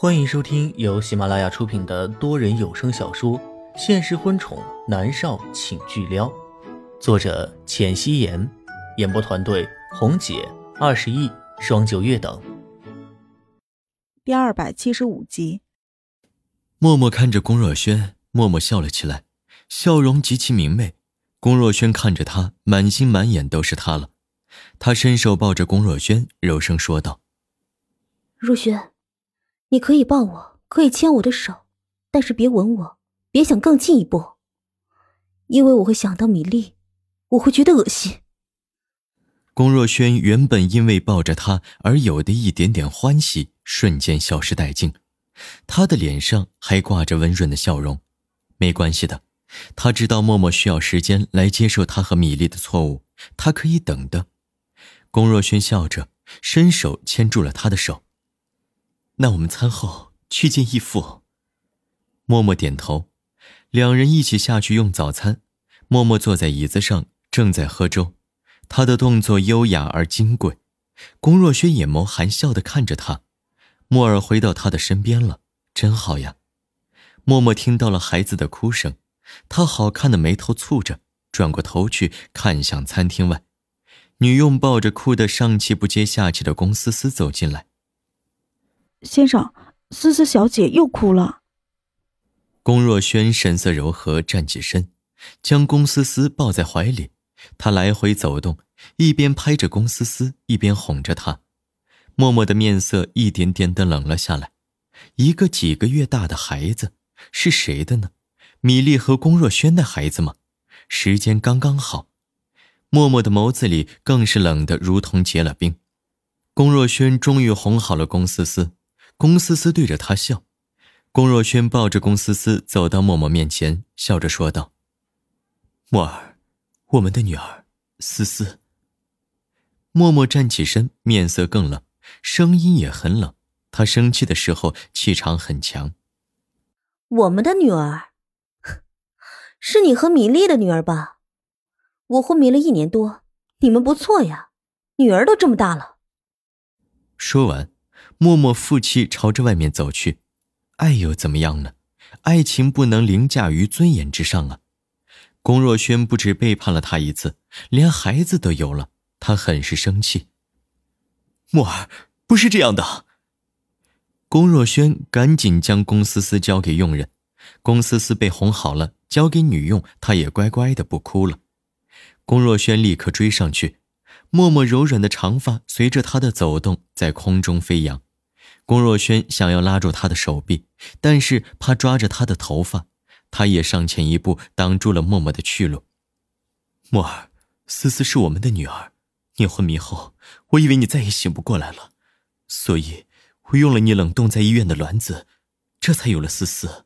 欢迎收听由喜马拉雅出品的多人有声小说《现实婚宠男少请巨撩》，作者：浅汐颜，演播团队：红姐、二十亿、双九月等。第二百七十五集。默默看着龚若轩，默默笑了起来，笑容极其明媚。龚若轩看着他，满心满眼都是他了。他伸手抱着龚若轩，柔声说道：“若轩，你可以抱我，可以牵我的手，但是别吻我，别想更进一步，因为我会想到米粒，我会觉得恶心。”龚若轩原本因为抱着他而有的一点点欢喜，瞬间消失殆尽。他的脸上还挂着温润的笑容。没关系的，他知道默默需要时间来接受他和米粒的错误，他可以等的。龚若轩笑着，伸手牵住了他的手。那我们餐后去见义父。默默点头，两人一起下去用早餐。默默坐在椅子上，正在喝粥，他的动作优雅而金贵。龚若轩眼眸含笑的看着他。默儿回到他的身边了，真好呀。默默听到了孩子的哭声，他好看的眉头蹙着，转过头去看向餐厅外。女佣抱着哭得上气不接下气的龚思思走进来。先生，思思小姐又哭了。龚若轩神色柔和，站起身，将龚思思抱在怀里。他来回走动，一边拍着龚思思，一边哄着她。默默的面色一点点的冷了下来。一个几个月大的孩子是谁的呢？米粒和龚若轩的孩子吗？时间刚刚好。默默的眸子里更是冷的如同结了冰。龚若轩终于哄好了龚思思，龚思思对着他笑。龚若轩抱着龚思思走到默默面前，笑着说道：“默儿，我们的女儿，思思。”默默站起身，面色更冷，声音也很冷。他生气的时候气场很强。我们的女儿，是你和米粒的女儿吧？我昏迷了一年多，你们不错呀，女儿都这么大了。说完，默默负气朝着外面走去。爱又怎么样呢？爱情不能凌驾于尊严之上啊！龚若轩不止背叛了他一次，连孩子都有了，他很是生气。默儿，不是这样的。龚若轩赶紧将龚思思交给佣人。龚思思被哄好了，交给女佣，她也乖乖的不哭了。龚若轩立刻追上去，默默柔软的长发随着他的走动在空中飞扬。龚若轩想要拉住他的手臂，但是怕抓着他的头发，他也上前一步挡住了默默的去路。默儿，思思是我们的女儿，你昏迷后，我以为你再也醒不过来了，所以我用了你冷冻在医院的卵子，这才有了思思。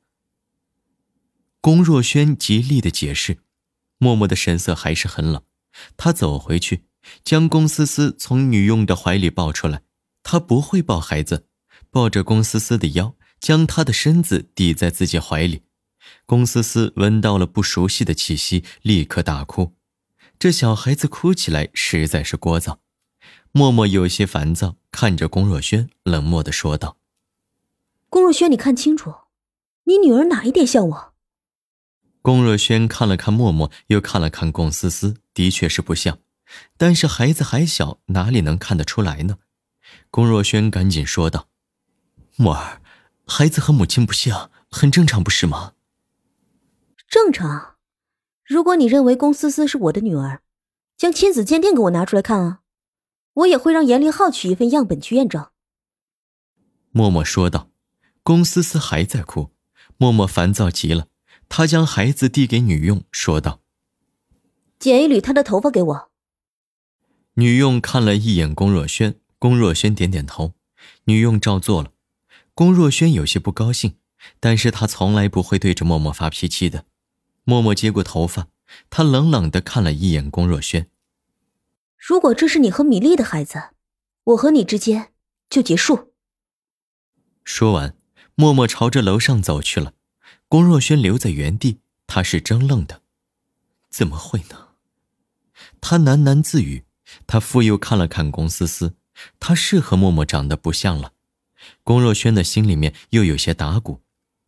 龚若轩极力的解释。默默的神色还是很冷，他走回去，将龚思思从女佣的怀里抱出来。他不会抱孩子，抱着龚思思的腰，将她的身子抵在自己怀里。龚思思闻到了不熟悉的气息，立刻大哭。这小孩子哭起来实在是聒噪。默默有些烦躁，看着龚若轩，冷漠的说道：“龚若轩，你看清楚，你女儿哪一点像我？”龚若轩看了看默默，又看了看龚思思，的确是不像，但是孩子还小，哪里能看得出来呢？龚若轩赶紧说道：“默儿，孩子和母亲不像，很正常，不是吗？”正常。如果你认为龚思思是我的女儿，将亲子鉴定给我拿出来看啊，我也会让严凌浩取一份样本去验证。”默默说道。龚思思还在哭，默默烦躁极了。他将孩子递给女佣，说道：“剪一缕她的头发给我。”女佣看了一眼龚若轩，龚若轩点点头，女佣照做了。龚若轩有些不高兴，但是他从来不会对着默默发脾气的。默默接过头发，他冷冷的看了一眼龚若轩：“如果这是你和米粒的孩子，我和你之间就结束。”说完，默默朝着楼上走去了。龚若轩留在原地，他是怔愣的，怎么会呢？他喃喃自语。他复又看了看龚思思，她是和默默长得不像了。龚若轩的心里面又有些打鼓，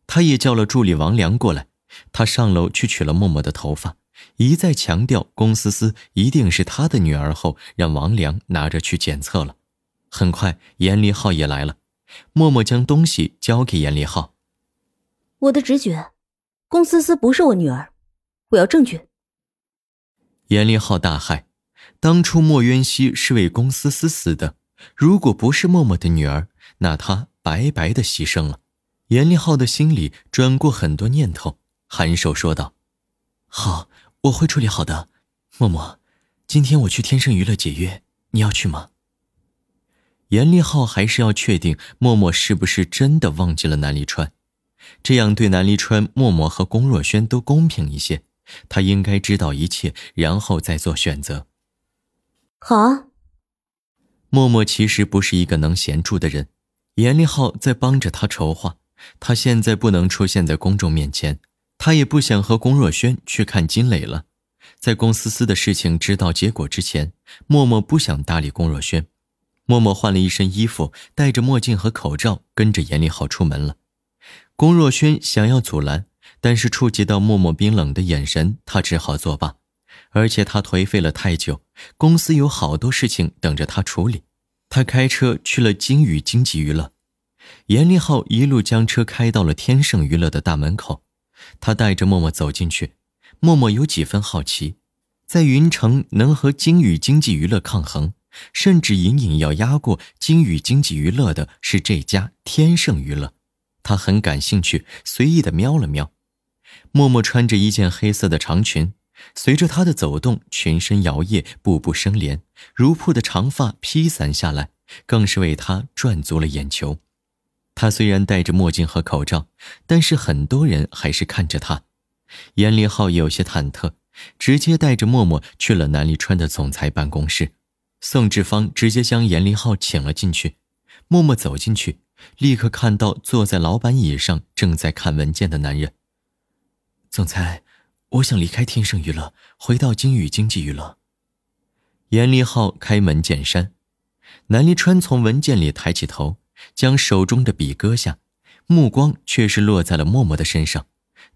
他也叫了助理王良过来，他上楼去取了默默的头发，一再强调龚思思一定是他的女儿后，让王良拿着去检测了。很快，严立浩也来了，默默将东西交给严立浩。我的直觉，龚思思不是我女儿，我要证据。严立浩大骇，当初莫渊熙是为龚思思死的，如果不是默默的女儿，那他白白的牺牲了。严立浩的心里转过很多念头，颔首说道：“好，我会处理好的。默默，今天我去天盛娱乐解约，你要去吗？”严立浩还是要确定默默是不是真的忘记了南离川，这样对南离川、默默和龚若轩都公平一些。他应该知道一切，然后再做选择。好啊。默默其实不是一个能闲住的人，严立浩在帮着他筹划。他现在不能出现在公众面前，他也不想和龚若轩去看金磊了。在龚思思的事情知道结果之前，默默不想搭理龚若轩。默默换了一身衣服，戴着墨镜和口罩，跟着严立浩出门了。龚若轩想要阻拦。但是触及到默默冰冷的眼神，他只好作罢。而且他颓废了太久，公司有好多事情等着他处理。他开车去了金宇经济娱乐，严立浩一路将车开到了天盛娱乐的大门口。他带着默默走进去，默默有几分好奇，在云城能和金宇经济娱乐抗衡，甚至隐隐要压过金宇经济娱乐的是这家天盛娱乐。他很感兴趣，随意的瞄了瞄。默默穿着一件黑色的长裙，随着他的走动，全身摇曳，步步生莲，如瀑的长发披散下来，更是为他赚足了眼球。他虽然戴着墨镜和口罩，但是很多人还是看着他。严立浩有些忐忑，直接带着默默去了南立川的总裁办公室。宋志芳直接将严立浩请了进去。默默走进去，立刻看到坐在老板椅上正在看文件的男人。总裁，我想离开天盛娱乐，回到金宇经济娱乐。严立浩开门见山，南离川从文件里抬起头，将手中的笔搁下，目光却是落在了默默的身上，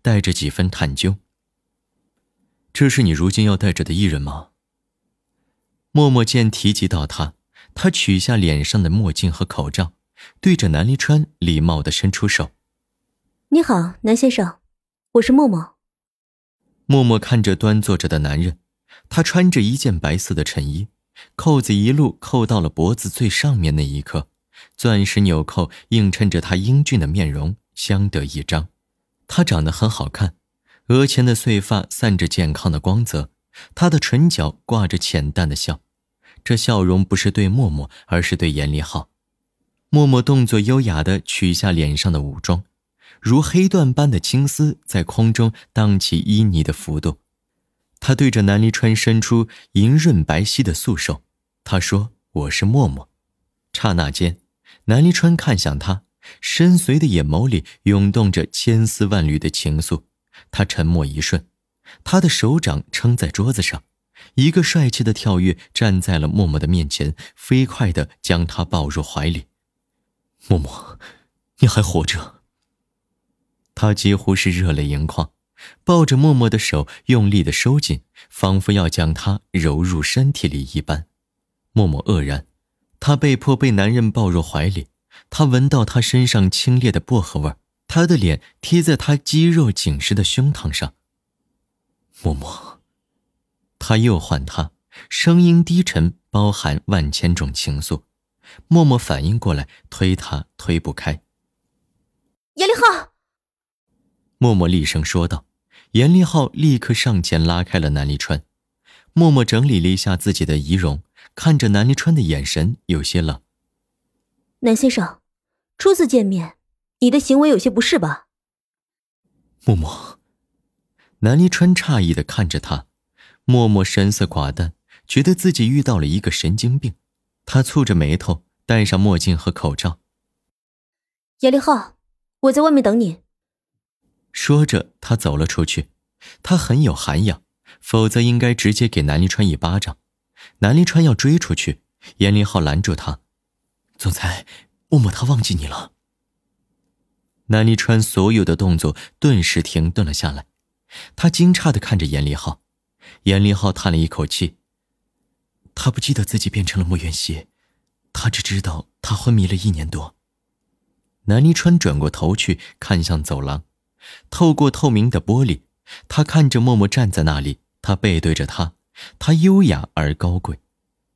带着几分探究。这是你如今要带着的艺人吗？默默见提及到他，他取下脸上的墨镜和口罩，对着南离川礼貌的伸出手：“你好，南先生。”我是默默。默默看着端坐着的男人，他穿着一件白色的衬衣，扣子一路扣到了脖子最上面那一刻，钻石纽扣映衬着他英俊的面容，相得益彰。他长得很好看，额前的碎发散着健康的光泽，他的唇角挂着浅淡的笑，这笑容不是对默默，而是对严立浩。默默动作优雅地取下脸上的武装。如黑缎般的青丝在空中荡起旖旎的幅度，他对着南离川伸出莹润白皙的素手，他说：“我是默默。”刹那间，南离川看向他，深邃的眼眸里涌动着千丝万缕的情愫。他沉默一瞬，他的手掌撑在桌子上，一个帅气的跳跃站在了默默的面前，飞快地将他抱入怀里。默默，你还活着。他几乎是热泪盈眶，抱着默默的手用力的收紧，仿佛要将她揉入身体里一般。默默愕然，他被迫被男人抱入怀里，他闻到他身上清冽的薄荷味他的脸贴在他肌肉紧实的胸膛上。默默，他又唤他，声音低沉，包含万千种情愫。默默反应过来，推他推不开。严立浩。默默厉声说道：“严立浩立刻上前拉开了南离川。”默默整理了一下自己的仪容，看着南离川的眼神有些冷。“南先生，初次见面，你的行为有些不适吧？”默默，南离川诧异的看着他，默默神色寡淡，觉得自己遇到了一个神经病。他蹙着眉头，戴上墨镜和口罩。“严立浩，我在外面等你。”说着，他走了出去。他很有涵养，否则应该直接给南离川一巴掌。南离川要追出去，严林浩拦住他：“总裁，默默他忘记你了。南离川所有的动作顿时停顿了下来，他惊诧的看着严立浩，严立浩叹了一口气。他不记得自己变成了莫元熙，他只知道他昏迷了一年多。南离川转过头去看向走廊，透过透明的玻璃，他看着默默站在那里，他背对着他，他优雅而高贵，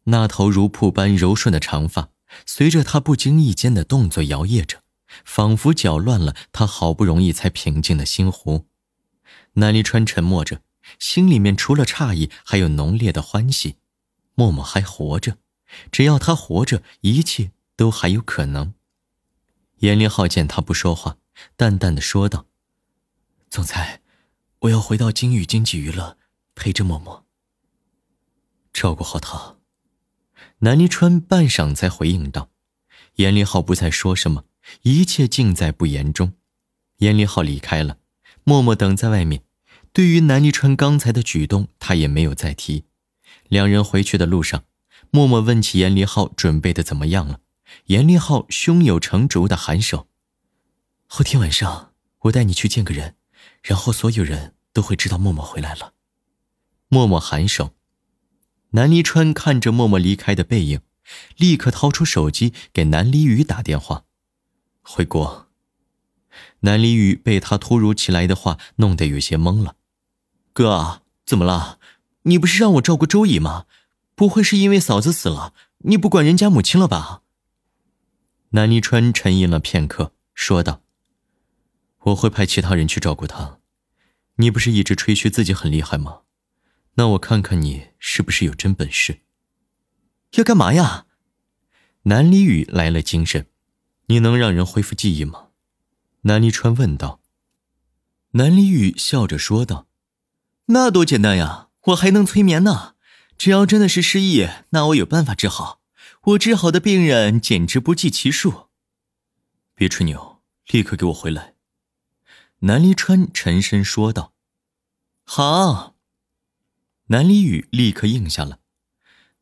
那头如瀑般柔顺的长发随着他不经意间的动作摇曳着。仿佛搅乱了他好不容易才平静的心湖。南离川沉默着，心里面除了诧异，还有浓烈的欢喜。默默还活着，只要他活着，一切都还有可能。严凌浩见他不说话，淡淡的说道：“总裁，我要回到金宇经济娱乐，陪着默默，照顾好他。”南离川半晌才回应道：“严凌浩不再说什么。”一切尽在不言中。严立浩离开了，默默等在外面。对于南离川刚才的举动，他也没有再提。两人回去的路上，默默问起严立浩准备的怎么样了。严立浩胸有成竹的颔首：“后天晚上我带你去见个人，然后所有人都会知道默默回来了。”默默颔首。南离川看着默默离开的背影，立刻掏出手机给南离宇打电话。回国。南离宇被他突如其来的话弄得有些懵了。哥，怎么了？你不是让我照顾周姨吗？不会是因为嫂子死了，你不管人家母亲了吧？南离川沉吟了片刻，说道：“我会派其他人去照顾他。你不是一直吹嘘自己很厉害吗？那我看看你是不是有真本事。要干嘛呀？”南离宇来了精神。你能让人恢复记忆吗？南离川问道。南离宇笑着说道：“那多简单呀，我还能催眠呢。只要真的是失忆，那我有办法治好。我治好的病人简直不计其数。”别吹牛，立刻给我回来。”南离川沉声说道。“好。”南离宇立刻应下了。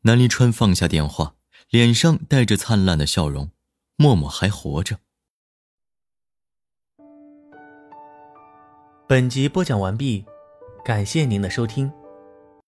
南离川放下电话，脸上带着灿烂的笑容。默默还活着。本集播讲完毕，感谢您的收听。